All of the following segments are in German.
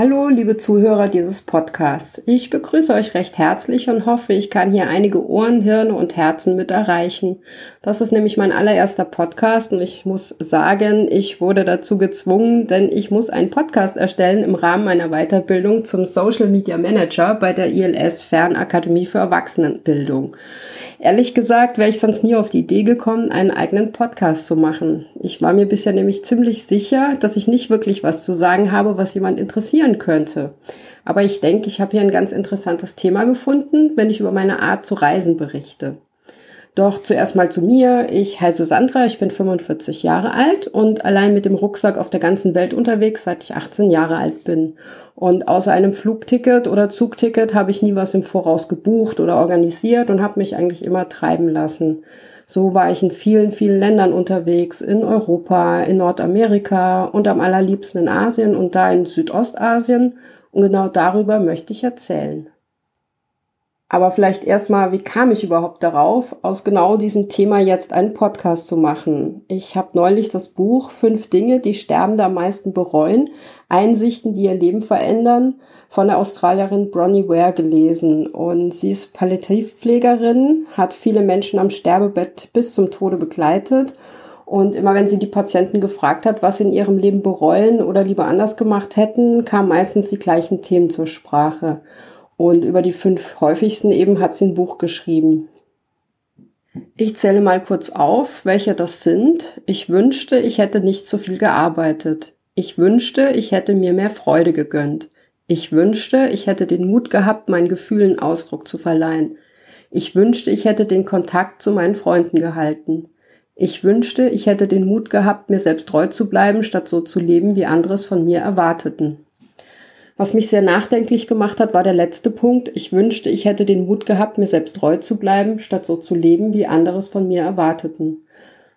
Hallo, liebe Zuhörer dieses Podcasts. Ich begrüße euch recht herzlich und hoffe, ich kann hier einige Ohren, Hirne und Herzen mit erreichen. Das ist nämlich mein allererster Podcast und ich muss sagen, ich wurde dazu gezwungen, denn ich muss einen Podcast erstellen im Rahmen meiner Weiterbildung zum Social Media Manager bei der ILS Fernakademie für Erwachsenenbildung. Ehrlich gesagt wäre ich sonst nie auf die Idee gekommen, einen eigenen Podcast zu machen. Ich war mir bisher nämlich ziemlich sicher, dass ich nicht wirklich was zu sagen habe, was jemand interessieren interessieren könnte. Aber ich denke, ich habe hier ein ganz interessantes Thema gefunden, wenn ich über meine Art zu reisen berichte. Doch zuerst mal zu mir. Ich heiße Sandra, ich bin 45 Jahre alt und allein mit dem Rucksack auf der ganzen Welt unterwegs, seit ich 18 Jahre alt bin. Und außer einem Flugticket oder Zugticket habe ich nie was im Voraus gebucht oder organisiert und habe mich eigentlich immer treiben lassen. So war ich in vielen, vielen Ländern unterwegs, in Europa, in Nordamerika und am allerliebsten in Asien und da in Südostasien. Und genau darüber möchte ich erzählen. Aber vielleicht erstmal, wie kam ich überhaupt darauf, aus genau diesem Thema jetzt einen Podcast zu machen? Ich habe neulich das Buch Fünf Dinge, die Sterbende am meisten bereuen, Einsichten, die ihr Leben verändern, von der Australierin Bronnie Ware gelesen. Und sie ist Palliativpflegerin, hat viele Menschen am Sterbebett bis zum Tode begleitet. Und immer wenn sie die Patienten gefragt hat, was sie in ihrem Leben bereuen oder lieber anders gemacht hätten, kamen meistens die gleichen Themen zur Sprache. Und über die fünf häufigsten eben hat sie ein Buch geschrieben. Ich zähle mal kurz auf, welche das sind. Ich wünschte, ich hätte nicht so viel gearbeitet. Ich wünschte, ich hätte mir mehr Freude gegönnt. Ich wünschte, ich hätte den Mut gehabt, meinen Gefühlen Ausdruck zu verleihen. Ich wünschte, ich hätte den Kontakt zu meinen Freunden gehalten. Ich wünschte, ich hätte den Mut gehabt, mir selbst treu zu bleiben, statt so zu leben, wie andere es von mir erwarteten. Was mich sehr nachdenklich gemacht hat, war der letzte Punkt. Ich wünschte, ich hätte den Mut gehabt, mir selbst treu zu bleiben, statt so zu leben, wie andere es von mir erwarteten.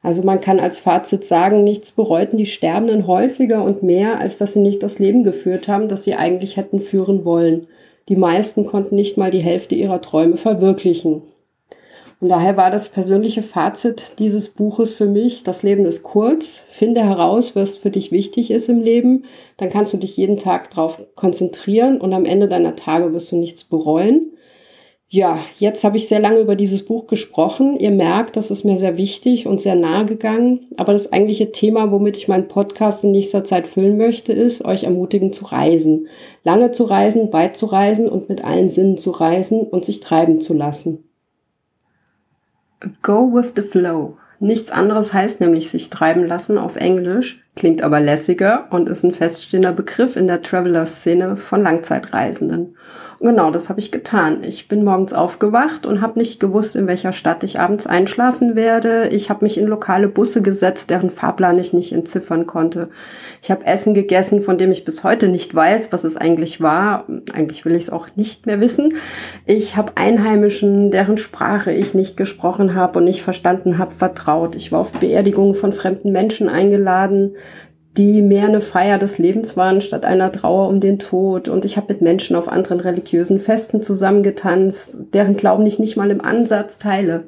Also man kann als Fazit sagen, nichts bereuten die Sterbenden häufiger und mehr, als dass sie nicht das Leben geführt haben, das sie eigentlich hätten führen wollen. Die meisten konnten nicht mal die Hälfte ihrer Träume verwirklichen. Und daher war das persönliche Fazit dieses Buches für mich, das Leben ist kurz, finde heraus, was für dich wichtig ist im Leben, dann kannst du dich jeden Tag darauf konzentrieren und am Ende deiner Tage wirst du nichts bereuen. Ja, jetzt habe ich sehr lange über dieses Buch gesprochen. Ihr merkt, das ist mir sehr wichtig und sehr nahe gegangen. Aber das eigentliche Thema, womit ich meinen Podcast in nächster Zeit füllen möchte, ist, euch ermutigen zu reisen. Lange zu reisen, weit zu reisen und mit allen Sinnen zu reisen und sich treiben zu lassen. Go with the flow. Nichts anderes heißt nämlich sich treiben lassen auf Englisch, klingt aber lässiger und ist ein feststehender Begriff in der Traveler-Szene von Langzeitreisenden. Genau, das habe ich getan. Ich bin morgens aufgewacht und habe nicht gewusst, in welcher Stadt ich abends einschlafen werde. Ich habe mich in lokale Busse gesetzt, deren Fahrplan ich nicht entziffern konnte. Ich habe Essen gegessen, von dem ich bis heute nicht weiß, was es eigentlich war. Eigentlich will ich es auch nicht mehr wissen. Ich habe Einheimischen, deren Sprache ich nicht gesprochen habe und nicht verstanden habe, vertraut. Ich war auf Beerdigungen von fremden Menschen eingeladen die mehr eine Feier des Lebens waren statt einer Trauer um den Tod. Und ich habe mit Menschen auf anderen religiösen Festen zusammengetanzt, deren Glauben ich nicht mal im Ansatz teile.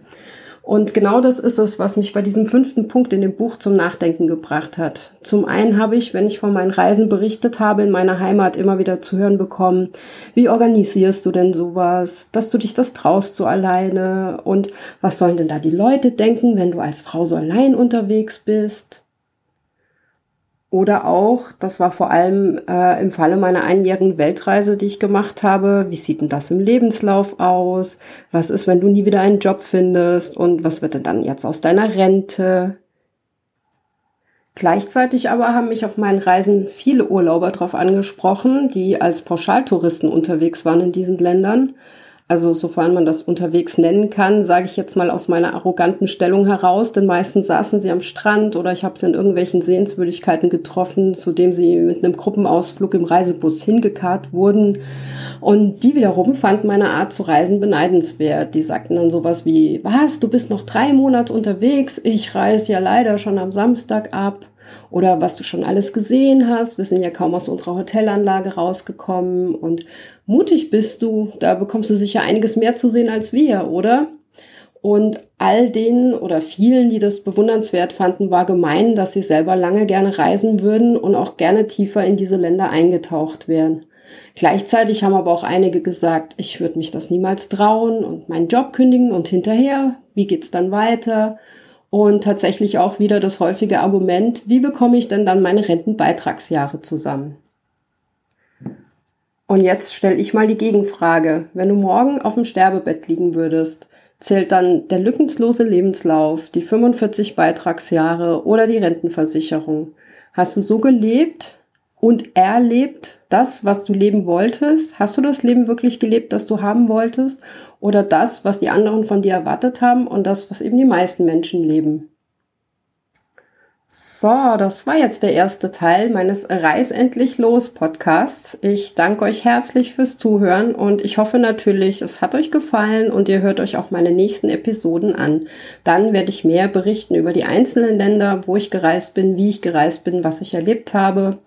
Und genau das ist es, was mich bei diesem fünften Punkt in dem Buch zum Nachdenken gebracht hat. Zum einen habe ich, wenn ich von meinen Reisen berichtet habe in meiner Heimat, immer wieder zu hören bekommen, wie organisierst du denn sowas, dass du dich das traust so alleine und was sollen denn da die Leute denken, wenn du als Frau so allein unterwegs bist? Oder auch, das war vor allem äh, im Falle meiner einjährigen Weltreise, die ich gemacht habe, wie sieht denn das im Lebenslauf aus? Was ist, wenn du nie wieder einen Job findest? Und was wird denn dann jetzt aus deiner Rente? Gleichzeitig aber haben mich auf meinen Reisen viele Urlauber darauf angesprochen, die als Pauschaltouristen unterwegs waren in diesen Ländern also sofern man das unterwegs nennen kann, sage ich jetzt mal aus meiner arroganten Stellung heraus, denn meistens saßen sie am Strand oder ich habe sie in irgendwelchen Sehenswürdigkeiten getroffen, zu dem sie mit einem Gruppenausflug im Reisebus hingekarrt wurden. Und die wiederum fanden meine Art zu reisen beneidenswert. Die sagten dann sowas wie, was, du bist noch drei Monate unterwegs, ich reise ja leider schon am Samstag ab oder was du schon alles gesehen hast. Wir sind ja kaum aus unserer Hotelanlage rausgekommen und mutig bist du. Da bekommst du sicher einiges mehr zu sehen als wir, oder? Und all denen oder vielen, die das bewundernswert fanden, war gemein, dass sie selber lange gerne reisen würden und auch gerne tiefer in diese Länder eingetaucht wären. Gleichzeitig haben aber auch einige gesagt, ich würde mich das niemals trauen und meinen Job kündigen und hinterher, wie geht's dann weiter? Und tatsächlich auch wieder das häufige Argument, wie bekomme ich denn dann meine Rentenbeitragsjahre zusammen? Und jetzt stelle ich mal die Gegenfrage. Wenn du morgen auf dem Sterbebett liegen würdest, zählt dann der lückenlose Lebenslauf, die 45 Beitragsjahre oder die Rentenversicherung. Hast du so gelebt und erlebt das, was du leben wolltest? Hast du das Leben wirklich gelebt, das du haben wolltest? Oder das, was die anderen von dir erwartet haben und das, was eben die meisten Menschen leben? So, das war jetzt der erste Teil meines Reis endlich los Podcasts. Ich danke euch herzlich fürs Zuhören und ich hoffe natürlich, es hat euch gefallen und ihr hört euch auch meine nächsten Episoden an. Dann werde ich mehr berichten über die einzelnen Länder, wo ich gereist bin, wie ich gereist bin, was ich erlebt habe.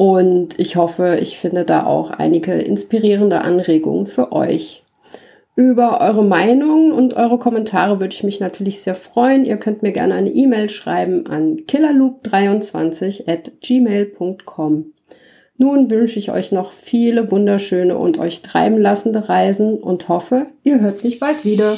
Und ich hoffe, ich finde da auch einige inspirierende Anregungen für euch. Über eure Meinung und eure Kommentare würde ich mich natürlich sehr freuen. Ihr könnt mir gerne eine E-Mail schreiben an killerloop23 at gmail.com. Nun wünsche ich euch noch viele wunderschöne und euch treiben lassende Reisen und hoffe, ihr hört mich bald wieder.